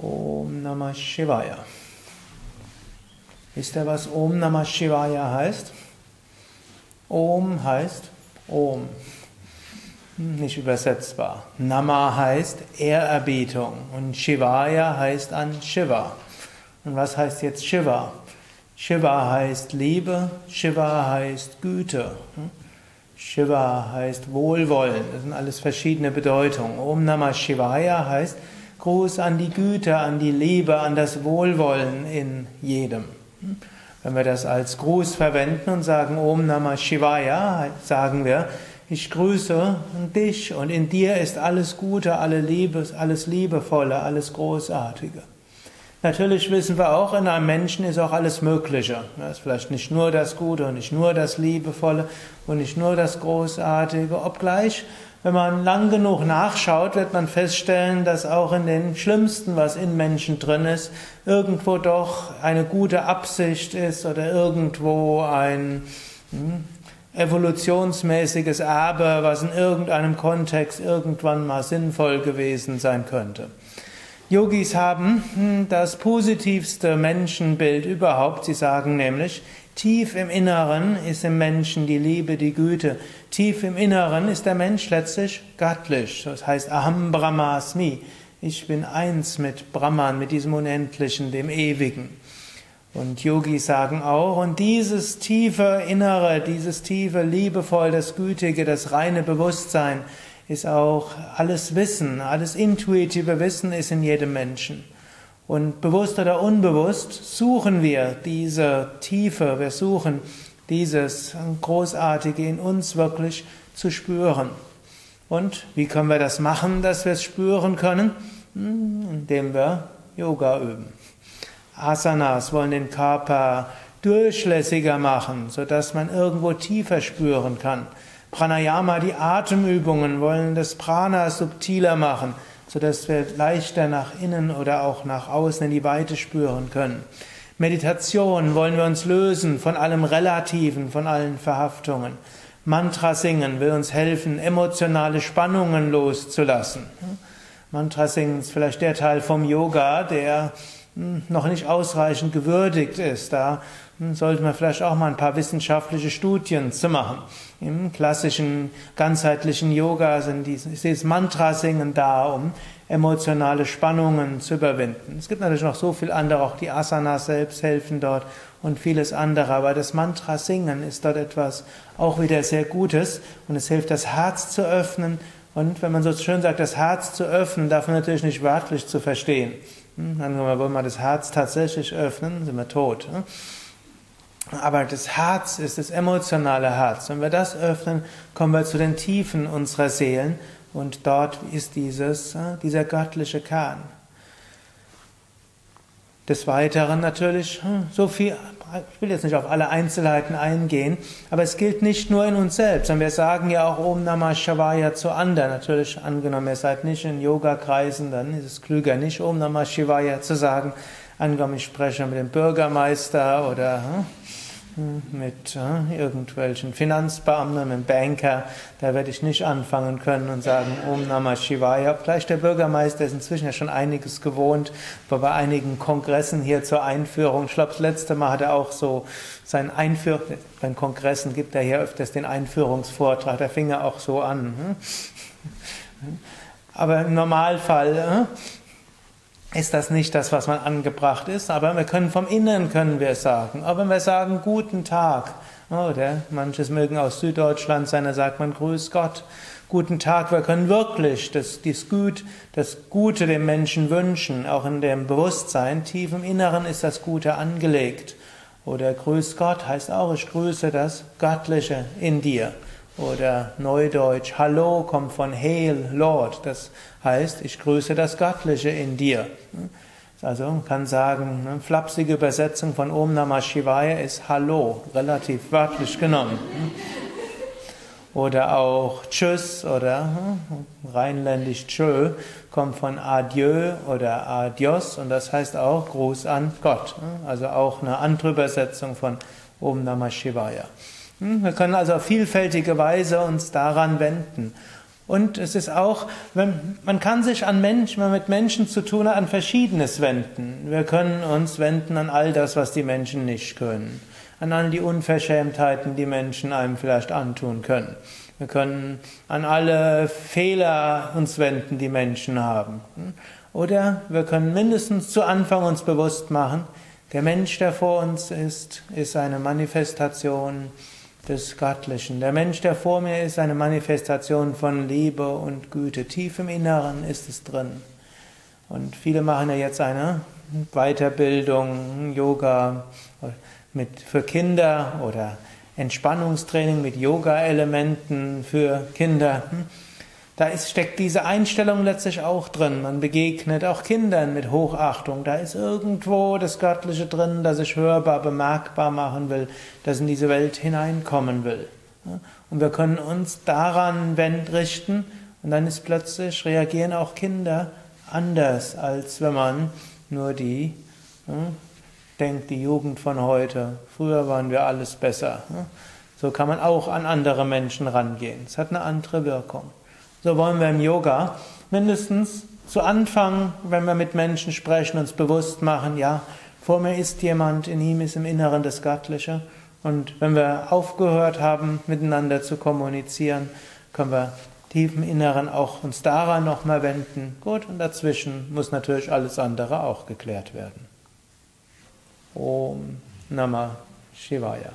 Om Namah Shivaya. Wisst ihr, was Om Namah Shivaya heißt? Om heißt Om. Nicht übersetzbar. Nama heißt Ehrerbietung und Shivaya heißt an Shiva. Und was heißt jetzt Shiva? Shiva heißt Liebe, Shiva heißt Güte. Shiva heißt Wohlwollen. Das sind alles verschiedene Bedeutungen. Om Namah Shivaya heißt Gruß an die Güte, an die Liebe, an das Wohlwollen in jedem. Wenn wir das als Gruß verwenden und sagen Om Namah Shivaya, sagen wir, ich grüße dich und in dir ist alles Gute, alle Liebes, alles Liebevolle, alles Großartige. Natürlich wissen wir auch, in einem Menschen ist auch alles Mögliche. Es ist vielleicht nicht nur das Gute und nicht nur das Liebevolle und nicht nur das Großartige, obgleich wenn man lang genug nachschaut, wird man feststellen, dass auch in den Schlimmsten, was in Menschen drin ist, irgendwo doch eine gute Absicht ist oder irgendwo ein hm, evolutionsmäßiges Erbe, was in irgendeinem Kontext irgendwann mal sinnvoll gewesen sein könnte. Yogis haben hm, das positivste Menschenbild überhaupt. Sie sagen nämlich, tief im Inneren ist im Menschen die Liebe, die Güte. Tief im Inneren ist der Mensch letztlich göttlich. Das heißt Aham Brahmasmi. Ich bin eins mit Brahman, mit diesem Unendlichen, dem Ewigen. Und Yogis sagen auch, und dieses tiefe Innere, dieses tiefe Liebevoll, das Gütige, das reine Bewusstsein, ist auch alles Wissen, alles intuitive Wissen ist in jedem Menschen. Und bewusst oder unbewusst suchen wir diese Tiefe, wir suchen dieses Großartige in uns wirklich zu spüren. Und wie können wir das machen, dass wir es spüren können? Hm, indem wir Yoga üben. Asanas wollen den Körper durchlässiger machen, sodass man irgendwo tiefer spüren kann. Pranayama, die Atemübungen, wollen das Prana subtiler machen, sodass wir leichter nach innen oder auch nach außen in die Weite spüren können. Meditation wollen wir uns lösen von allem Relativen, von allen Verhaftungen. Mantra singen will uns helfen, emotionale Spannungen loszulassen. Mantra singen ist vielleicht der Teil vom Yoga, der noch nicht ausreichend gewürdigt ist. Da hm, sollte man vielleicht auch mal ein paar wissenschaftliche Studien zu machen. Im klassischen ganzheitlichen Yoga sind dieses Mantra-Singen da, um emotionale Spannungen zu überwinden. Es gibt natürlich noch so viel andere, auch die Asanas selbst helfen dort und vieles andere, aber das Mantra-Singen ist dort etwas auch wieder sehr Gutes und es hilft, das Herz zu öffnen. Und wenn man so schön sagt, das Herz zu öffnen, darf man natürlich nicht wörtlich zu verstehen. Hm, dann wollen wir das Herz tatsächlich öffnen, sind wir tot. Hm. Aber das Herz ist das emotionale Herz. Wenn wir das öffnen, kommen wir zu den Tiefen unserer Seelen und dort ist dieses, äh, dieser göttliche Kern. Des Weiteren natürlich hm, so viel, ich will jetzt nicht auf alle Einzelheiten eingehen, aber es gilt nicht nur in uns selbst, sondern wir sagen ja auch Om Namah Shivaya zu anderen. Natürlich angenommen, ihr seid nicht in Yoga-Kreisen, dann ist es klüger, nicht Om Namah Shivaya zu sagen. Angenommen, ich spreche mit dem Bürgermeister oder hm, mit äh, irgendwelchen Finanzbeamten, mit Banker, da werde ich nicht anfangen können und sagen, Om Namah Shivaya. Gleich der Bürgermeister ist inzwischen ja schon einiges gewohnt, war bei einigen Kongressen hier zur Einführung. Ich glaube, das letzte Mal hat er auch so sein Einführung, bei Kongressen gibt er hier öfters den Einführungsvortrag, da fing er auch so an. Hm? Aber im Normalfall äh, ist das nicht das, was man angebracht ist, aber wir können vom Inneren können wir sagen. Aber wenn wir sagen guten Tag, oder manches mögen aus Süddeutschland sein, da sagt man Grüß Gott, guten Tag, wir können wirklich das, das, Gut, das Gute dem Menschen wünschen, auch in dem Bewusstsein, tief im Inneren ist das Gute angelegt. Oder Grüß Gott heißt auch, ich grüße das Göttliche in dir. Oder Neudeutsch, Hallo kommt von Hail, Lord. Das heißt, ich grüße das Göttliche in dir. Also man kann sagen, eine flapsige Übersetzung von Om Namah Shivaya ist Hallo, relativ wörtlich genommen. Oder auch Tschüss oder hm, rheinländisch Tschö kommt von Adieu oder Adios und das heißt auch Gruß an Gott. Also auch eine andere Übersetzung von Om Namah Shivaya. Hm, wir können also auf vielfältige Weise uns daran wenden. Und es ist auch, wenn, man kann sich an Menschen, wenn man mit Menschen zu tun hat, an Verschiedenes wenden. Wir können uns wenden an all das, was die Menschen nicht können. An all die Unverschämtheiten, die Menschen einem vielleicht antun können. Wir können an alle Fehler uns wenden, die Menschen haben. Oder wir können mindestens zu Anfang uns bewusst machen, der Mensch, der vor uns ist, ist eine Manifestation des Göttlichen. Der Mensch, der vor mir ist, eine Manifestation von Liebe und Güte. Tief im Inneren ist es drin. Und viele machen ja jetzt eine Weiterbildung, Yoga mit, für Kinder oder Entspannungstraining mit Yoga-Elementen für Kinder. Da ist, steckt diese Einstellung letztlich auch drin. Man begegnet auch Kindern mit Hochachtung. Da ist irgendwo das Göttliche drin, das ich hörbar, bemerkbar machen will, das in diese Welt hineinkommen will. Und wir können uns daran richten und dann ist plötzlich, reagieren auch Kinder anders, als wenn man nur die denkt, die Jugend von heute. Früher waren wir alles besser. So kann man auch an andere Menschen rangehen. Es hat eine andere Wirkung. So wollen wir im Yoga mindestens zu Anfang, wenn wir mit Menschen sprechen, uns bewusst machen, ja, vor mir ist jemand, in ihm ist im Inneren das Göttliche. Und wenn wir aufgehört haben, miteinander zu kommunizieren, können wir tief im Inneren auch uns daran nochmal wenden. Gut, und dazwischen muss natürlich alles andere auch geklärt werden. Om Namah Shivaya.